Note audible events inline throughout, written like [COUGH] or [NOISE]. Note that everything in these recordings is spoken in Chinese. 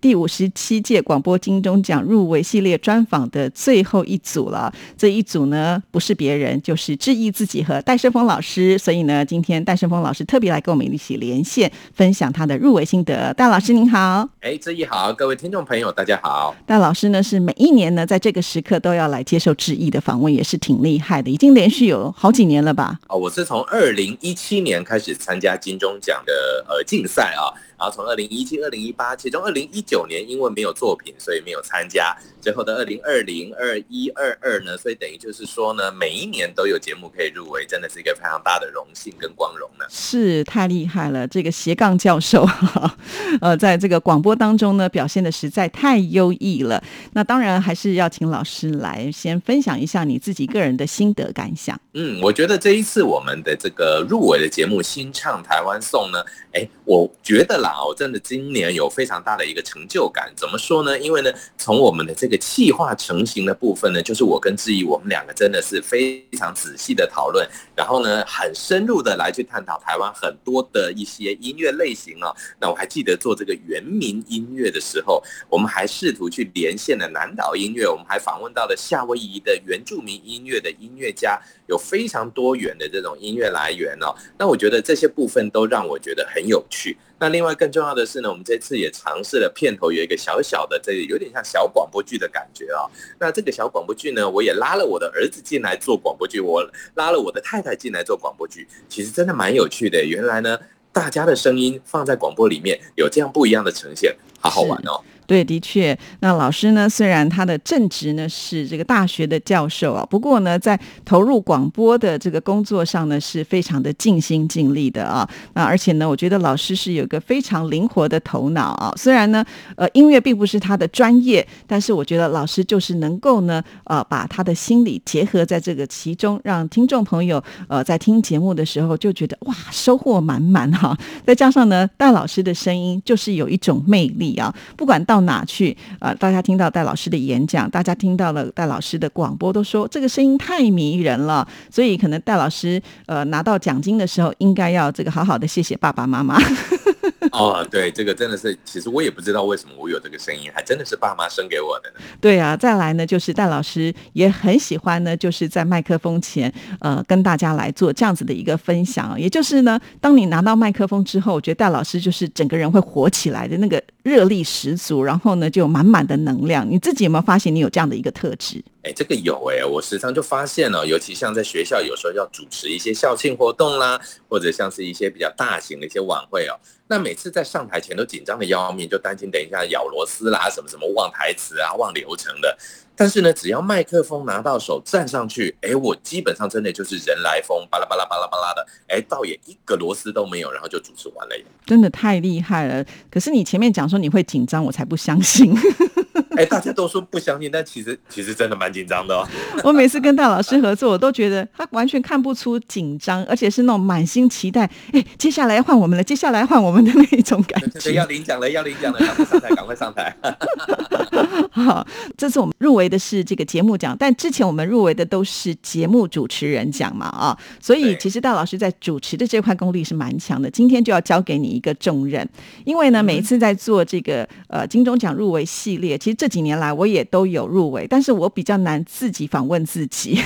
第五十七届广播金钟奖入围系列专访的最后一组了。这一组呢不是别人，就是志毅自己和戴胜峰老师。所以呢，今天戴胜峰老师特别来跟我们一起连线，分享他的入围心得。戴老师您好，哎，志毅好，各位听众朋友大家好。戴老师呢是每一年呢在这个时刻都要来接受志毅的访问，也是挺厉害的，已经连续有好几年了吧？哦，我是从二。二零一七年开始参加金钟奖的呃竞赛啊。然后从二零一七、二零一八，其中二零一九年因为没有作品，所以没有参加。最后的二零二零、二一、二二呢，所以等于就是说呢，每一年都有节目可以入围，真的是一个非常大的荣幸跟光荣呢。是太厉害了，这个斜杠教授，[LAUGHS] 呃，在这个广播当中呢，表现的实在太优异了。那当然还是要请老师来先分享一下你自己个人的心得感想。嗯，我觉得这一次我们的这个入围的节目《新唱台湾颂》呢，哎，我觉得啦。我真的今年有非常大的一个成就感，怎么说呢？因为呢，从我们的这个气化成型的部分呢，就是我跟志毅，我们两个真的是非常仔细的讨论，然后呢，很深入的来去探讨台湾很多的一些音乐类型哦。那我还记得做这个原民音乐的时候，我们还试图去连线了南岛音乐，我们还访问到了夏威夷的原住民音乐的音乐家，有非常多元的这种音乐来源哦。那我觉得这些部分都让我觉得很有趣。那另外更重要的是呢，我们这次也尝试了片头有一个小小的，这有点像小广播剧的感觉啊。那这个小广播剧呢，我也拉了我的儿子进来做广播剧，我拉了我的太太进来做广播剧，其实真的蛮有趣的。原来呢，大家的声音放在广播里面有这样不一样的呈现，好好玩哦。对，的确，那老师呢？虽然他的正职呢是这个大学的教授啊，不过呢，在投入广播的这个工作上呢，是非常的尽心尽力的啊。那而且呢，我觉得老师是有个非常灵活的头脑啊。虽然呢，呃，音乐并不是他的专业，但是我觉得老师就是能够呢，呃，把他的心理结合在这个其中，让听众朋友呃在听节目的时候就觉得哇，收获满满哈。再加上呢，戴老师的声音就是有一种魅力啊，不管到哪去啊？大家听到戴老师的演讲，大家听到了戴老师的广播，都说这个声音太迷人了。所以可能戴老师呃拿到奖金的时候，应该要这个好好的谢谢爸爸妈妈。[LAUGHS] 哦，对，这个真的是，其实我也不知道为什么我有这个声音，还真的是爸妈生给我的。对啊，再来呢，就是戴老师也很喜欢呢，就是在麦克风前呃跟大家来做这样子的一个分享。也就是呢，当你拿到麦克风之后，我觉得戴老师就是整个人会火起来的那个热力十足，然后呢就满满的能量。你自己有没有发现你有这样的一个特质？哎，这个有哎，我时常就发现了，尤其像在学校，有时候要主持一些校庆活动啦，或者像是一些比较大型的一些晚会哦，那每次在上台前都紧张的要命，就担心等一下咬螺丝啦，什么什么忘台词啊、忘流程的。但是呢，只要麦克风拿到手，站上去，哎，我基本上真的就是人来疯，巴拉巴拉巴拉巴拉的，哎，倒也一个螺丝都没有，然后就主持完了。真的太厉害了！可是你前面讲说你会紧张，我才不相信。哎，大家都说不相信，但其实其实真的蛮紧张的哦。[LAUGHS] 我每次跟大老师合作，我都觉得他完全看不出紧张，而且是那种满心期待。哎，接下来换我们了，接下来换我们的那一种感觉。要领奖了，要领奖了，赶快上台，赶快上台。[LAUGHS] 好，这次我们入围的是这个节目奖，但之前我们入围的都是节目主持人奖嘛啊，所以其实大老师在主持的这块功力是蛮强的。今天就要交给你一个重任，因为呢，每一次在做这个呃金钟奖入围系列，其实。这几年来，我也都有入围，但是我比较难自己访问自己，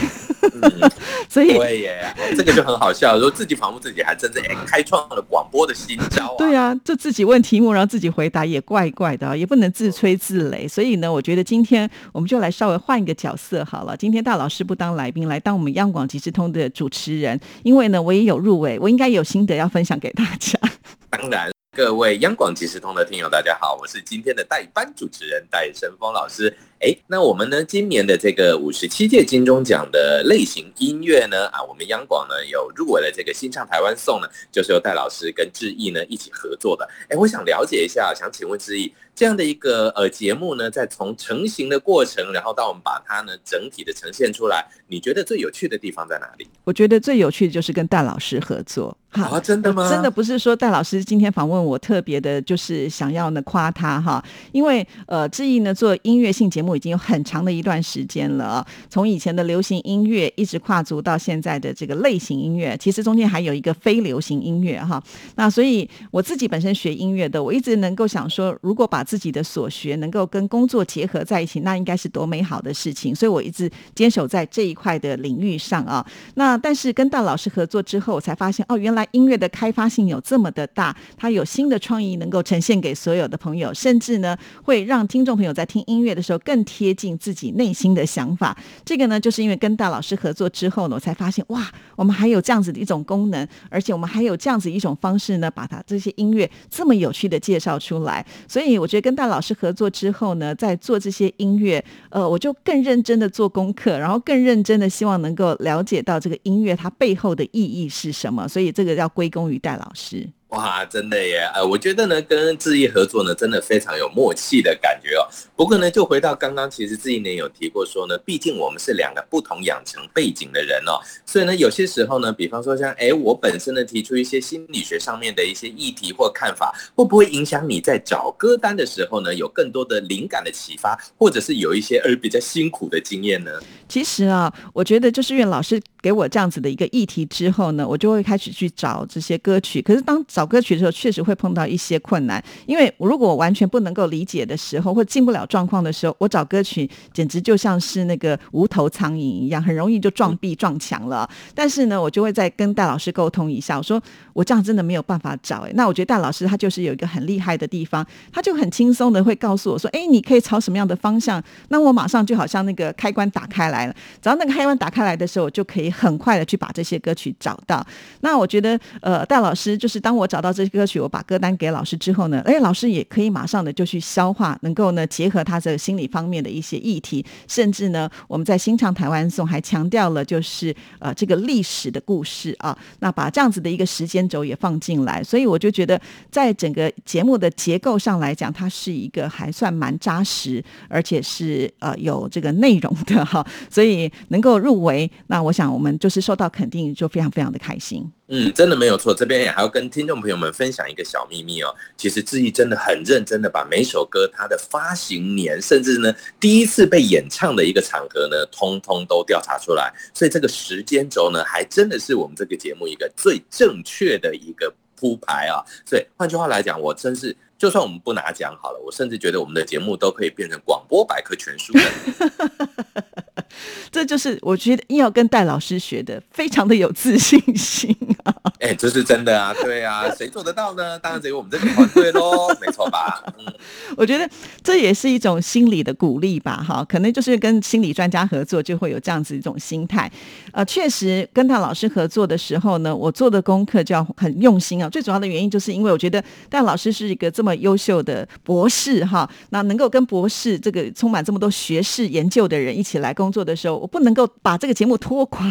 [LAUGHS] 所以对耶，这个就很好笑。说自己访问自己，还真是哎，开创了广播的新招。对啊，就自己问题目，然后自己回答，也怪怪的，也不能自吹自擂。所以呢，我觉得今天我们就来稍微换一个角色好了。今天大老师不当来宾，来当我们央广即时通的主持人，因为呢，我也有入围，我应该有心得要分享给大家。当然。各位央广即时通的听友，大家好，我是今天的代班主持人戴胜峰老师。哎，那我们呢，今年的这个五十七届金钟奖的类型音乐呢，啊，我们央广呢有入围了这个新唱台湾颂呢，就是由戴老师跟志毅呢一起合作的。哎，我想了解一下，想请问志毅，这样的一个呃节目呢，在从成型的过程，然后到我们把它呢整体的呈现出来，你觉得最有趣的地方在哪里？我觉得最有趣的就是跟戴老师合作。啊，真的吗？真的不是说戴老师今天访问我特别的，就是想要呢夸他哈，因为呃，志毅呢做音乐性节目已经有很长的一段时间了啊，从以前的流行音乐一直跨足到现在的这个类型音乐，其实中间还有一个非流行音乐哈。那所以我自己本身学音乐的，我一直能够想说，如果把自己的所学能够跟工作结合在一起，那应该是多美好的事情。所以我一直坚守在这一块的领域上啊。那但是跟戴老师合作之后，我才发现哦，原来。音乐的开发性有这么的大，它有新的创意能够呈现给所有的朋友，甚至呢会让听众朋友在听音乐的时候更贴近自己内心的想法。这个呢，就是因为跟大老师合作之后呢，我才发现哇，我们还有这样子的一种功能，而且我们还有这样子一种方式呢，把它这些音乐这么有趣的介绍出来。所以我觉得跟大老师合作之后呢，在做这些音乐，呃，我就更认真的做功课，然后更认真的希望能够了解到这个音乐它背后的意义是什么。所以这个。要归功于戴老师。哇，真的耶！呃，我觉得呢，跟志毅合作呢，真的非常有默契的感觉哦。不过呢，就回到刚刚，其实志毅呢有提过说呢，毕竟我们是两个不同养成背景的人哦，所以呢，有些时候呢，比方说像哎，我本身呢提出一些心理学上面的一些议题或看法，会不会影响你在找歌单的时候呢，有更多的灵感的启发，或者是有一些呃比较辛苦的经验呢？其实啊，我觉得就是因为老师给我这样子的一个议题之后呢，我就会开始去找这些歌曲。可是当找找歌曲的时候，确实会碰到一些困难，因为如果我完全不能够理解的时候，或进不了状况的时候，我找歌曲简直就像是那个无头苍蝇一样，很容易就撞壁撞墙了。但是呢，我就会再跟戴老师沟通一下，我说我这样真的没有办法找。哎，那我觉得戴老师他就是有一个很厉害的地方，他就很轻松的会告诉我说，哎，你可以朝什么样的方向？那我马上就好像那个开关打开来了，只要那个开关打开来的时候，我就可以很快的去把这些歌曲找到。那我觉得，呃，戴老师就是当我我找到这些。歌曲我把歌单给老师之后呢，哎，老师也可以马上的就去消化，能够呢结合他这个心理方面的一些议题，甚至呢我们在新唱台湾颂还强调了就是呃这个历史的故事啊，那把这样子的一个时间轴也放进来，所以我就觉得在整个节目的结构上来讲，它是一个还算蛮扎实，而且是呃有这个内容的哈，所以能够入围，那我想我们就是受到肯定，就非常非常的开心。嗯，真的没有错。这边也还要跟听众朋友们分享一个小秘密哦。其实志毅真的很认真的把每首歌它的发行年，甚至呢第一次被演唱的一个场合呢，通通都调查出来。所以这个时间轴呢，还真的是我们这个节目一个最正确的一个铺排啊。所以换句话来讲，我真是就算我们不拿奖好了，我甚至觉得我们的节目都可以变成广播百科全书。[LAUGHS] [LAUGHS] 这就是我觉得要跟戴老师学的，非常的有自信心啊！[LAUGHS] 哎，这是真的啊，对啊，谁做得到呢？当然只有我们这个团队喽，[LAUGHS] 没错吧？嗯，我觉得这也是一种心理的鼓励吧，哈，可能就是跟心理专家合作，就会有这样子一种心态。呃，确实跟戴老师合作的时候呢，我做的功课就要很用心啊。最主要的原因就是因为我觉得戴老师是一个这么优秀的博士哈，那能够跟博士这个充满这么多学士研究的人一起来工作的时候。我不能够把这个节目拖垮，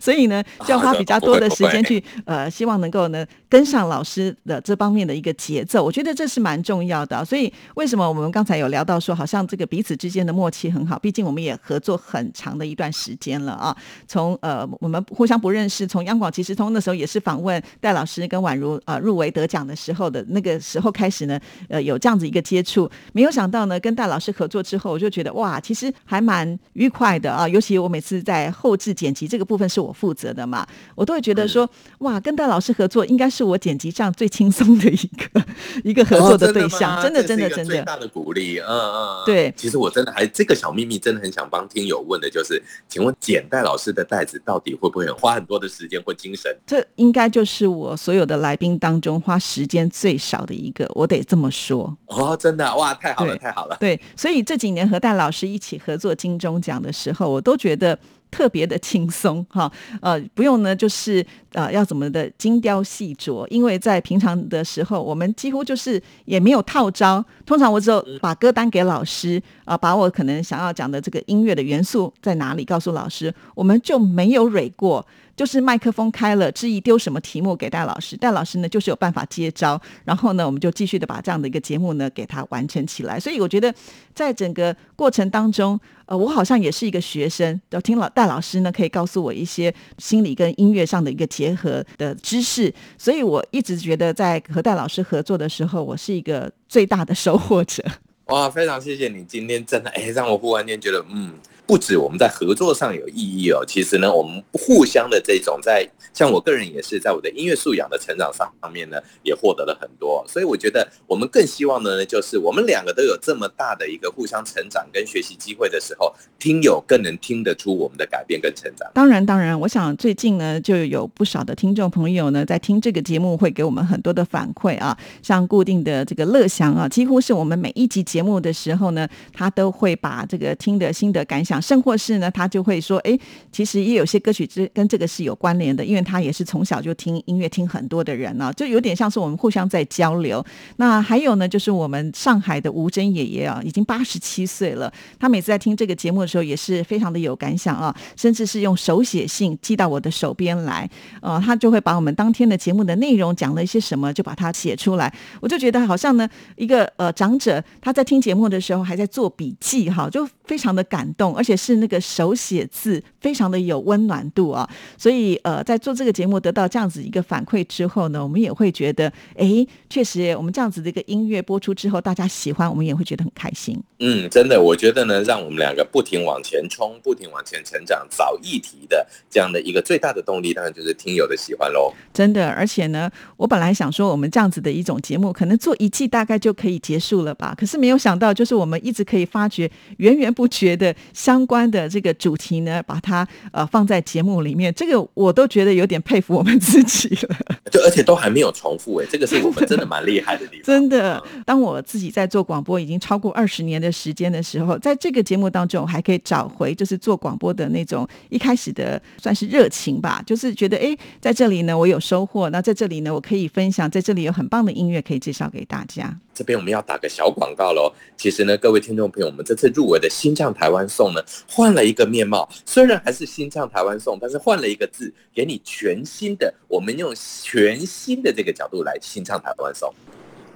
所以呢，就要花比较多的时间去呃，希望能够呢跟上老师的这方面的一个节奏。我觉得这是蛮重要的。所以为什么我们刚才有聊到说，好像这个彼此之间的默契很好？毕竟我们也合作很长的一段时间了啊。从呃我们互相不认识，从央广其实从那时候也是访问戴老师跟宛如呃入围得奖的时候的那个时候开始呢，呃有这样子一个接触。没有想到呢，跟戴老师合作之后，我就觉得哇，其实还蛮愉快的啊，尤其。我每次在后置剪辑这个部分是我负责的嘛，我都会觉得说，哇，跟戴老师合作应该是我剪辑上最轻松的一个 [LAUGHS] 一个合作的对象，真的真的真的最大的鼓励，嗯嗯，对。其实我真的还这个小秘密，真的很想帮听友问的就是，请问剪戴老师的袋子到底会不会花很多的时间或精神？这应该就是我所有的来宾当中花时间最少的一个，我得这么说。哦，真的哇，太好了，太好了。对，所以这几年和戴老师一起合作金钟奖的时候，我都。觉得特别的轻松哈，呃，不用呢，就是呃要怎么的精雕细琢，因为在平常的时候，我们几乎就是也没有套招，通常我只有把歌单给老师啊，把我可能想要讲的这个音乐的元素在哪里告诉老师，我们就没有蕊过。就是麦克风开了，质疑丢什么题目给戴老师，戴老师呢就是有办法接招，然后呢我们就继续的把这样的一个节目呢给他完成起来。所以我觉得在整个过程当中，呃，我好像也是一个学生，要听老戴老师呢可以告诉我一些心理跟音乐上的一个结合的知识。所以我一直觉得在和戴老师合作的时候，我是一个最大的收获者。哇，非常谢谢你今天真的哎，让我忽然间觉得嗯。不止我们在合作上有意义哦，其实呢，我们互相的这种在，像我个人也是在我的音乐素养的成长上方面呢，也获得了很多。所以我觉得我们更希望的呢，就是我们两个都有这么大的一个互相成长跟学习机会的时候，听友更能听得出我们的改变跟成长。当然，当然，我想最近呢，就有不少的听众朋友呢，在听这个节目会给我们很多的反馈啊，像固定的这个乐祥啊，几乎是我们每一集节目的时候呢，他都会把这个听的心得感想。甚或是呢，他就会说，哎，其实也有些歌曲之跟这个是有关联的，因为他也是从小就听音乐听很多的人呢，就有点像是我们互相在交流。那还有呢，就是我们上海的吴珍爷爷啊，已经八十七岁了，他每次在听这个节目的时候也是非常的有感想啊，甚至是用手写信寄到我的手边来，呃，他就会把我们当天的节目的内容讲了一些什么，就把它写出来，我就觉得好像呢，一个呃长者他在听节目的时候还在做笔记哈，就非常的感动，而且。是那个手写字，非常的有温暖度啊，所以呃，在做这个节目得到这样子一个反馈之后呢，我们也会觉得，哎，确实我们这样子的一个音乐播出之后，大家喜欢，我们也会觉得很开心。嗯，真的，我觉得呢，让我们两个不停往前冲，不停往前成长，找议题的这样的一个最大的动力，当然就是听友的喜欢喽。真的，而且呢，我本来想说，我们这样子的一种节目，可能做一季大概就可以结束了吧，可是没有想到，就是我们一直可以发掘源源不觉的相。关的这个主题呢，把它呃放在节目里面，这个我都觉得有点佩服我们自己了。[LAUGHS] 就而且都还没有重复哎，这个是我们真的蛮厉害的地方。[LAUGHS] 真的，当我自己在做广播已经超过二十年的时间的时候，在这个节目当中还可以找回就是做广播的那种一开始的算是热情吧，就是觉得哎，在这里呢我有收获，那在这里呢我可以分享，在这里有很棒的音乐可以介绍给大家。这边我们要打个小广告喽。其实呢，各位听众朋友，我们这次入围的新新唱台湾颂呢，换了一个面貌。虽然还是新唱台湾颂，但是换了一个字，给你全新的，我们用全新的这个角度来新唱台湾颂。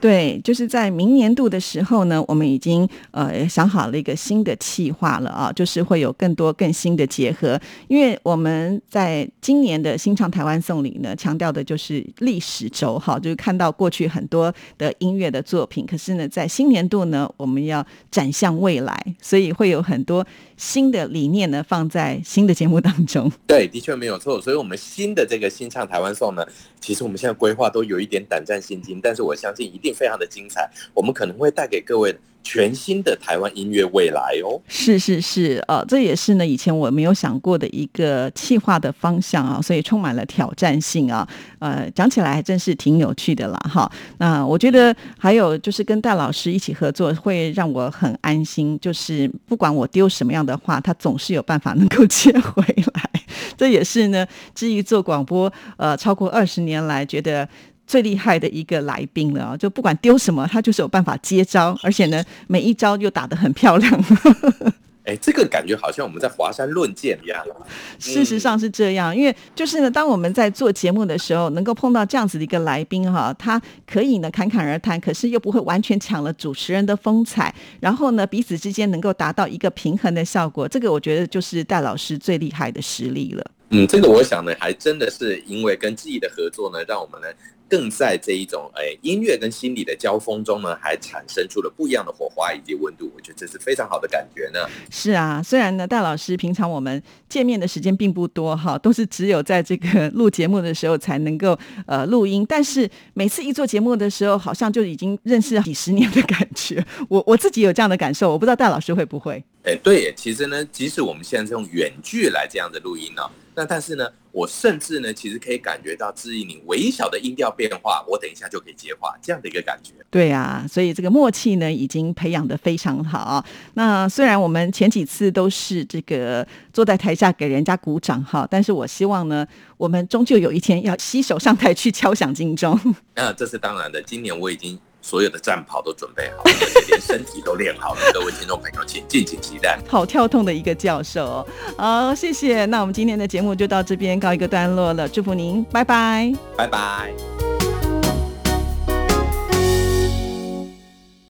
对，就是在明年度的时候呢，我们已经呃想好了一个新的计划了啊，就是会有更多更新的结合。因为我们在今年的新唱台湾颂里呢，强调的就是历史轴哈，就是看到过去很多的音乐的作品。可是呢，在新年度呢，我们要展向未来，所以会有很多新的理念呢放在新的节目当中。对，的确没有错。所以，我们新的这个新唱台湾颂呢，其实我们现在规划都有一点胆战心惊，但是我相信一定。非常的精彩，我们可能会带给各位全新的台湾音乐未来哦。是是是，呃，这也是呢以前我没有想过的一个企划的方向啊，所以充满了挑战性啊。呃，讲起来还真是挺有趣的啦，哈。那我觉得还有就是跟戴老师一起合作，会让我很安心，就是不管我丢什么样的话，他总是有办法能够 [LAUGHS] 接回来。这也是呢，至于做广播，呃，超过二十年来觉得。最厉害的一个来宾了啊！就不管丢什么，他就是有办法接招，而且呢，每一招又打得很漂亮。[LAUGHS] 哎，这个感觉好像我们在华山论剑一样。[LAUGHS] 事实上是这样，因为就是呢，当我们在做节目的时候，能够碰到这样子的一个来宾哈，他可以呢侃侃而谈，可是又不会完全抢了主持人的风采，然后呢，彼此之间能够达到一个平衡的效果。这个我觉得就是戴老师最厉害的实力了。嗯，这个我想呢，还真的是因为跟记忆的合作呢，让我们呢。更在这一种诶音乐跟心理的交锋中呢，还产生出了不一样的火花以及温度，我觉得这是非常好的感觉呢。是啊，虽然呢，戴老师平常我们见面的时间并不多哈，都是只有在这个录节目的时候才能够呃录音，但是每次一做节目的时候，好像就已经认识几十年的感觉。我我自己有这样的感受，我不知道戴老师会不会。哎，对，其实呢，即使我们现在是用远距来这样的录音呢。那但是呢，我甚至呢，其实可以感觉到志毅你微小的音调变化，我等一下就可以接话，这样的一个感觉。对啊，所以这个默契呢，已经培养的非常好。那虽然我们前几次都是这个坐在台下给人家鼓掌哈，但是我希望呢，我们终究有一天要携手上台去敲响金钟。那这是当然的，今年我已经。所有的战袍都准备好了，而且连身体都练好了。各位听众朋友，请敬请期待。好跳痛的一个教授，好，谢谢。那我们今天的节目就到这边告一个段落了，祝福您，拜拜，拜拜。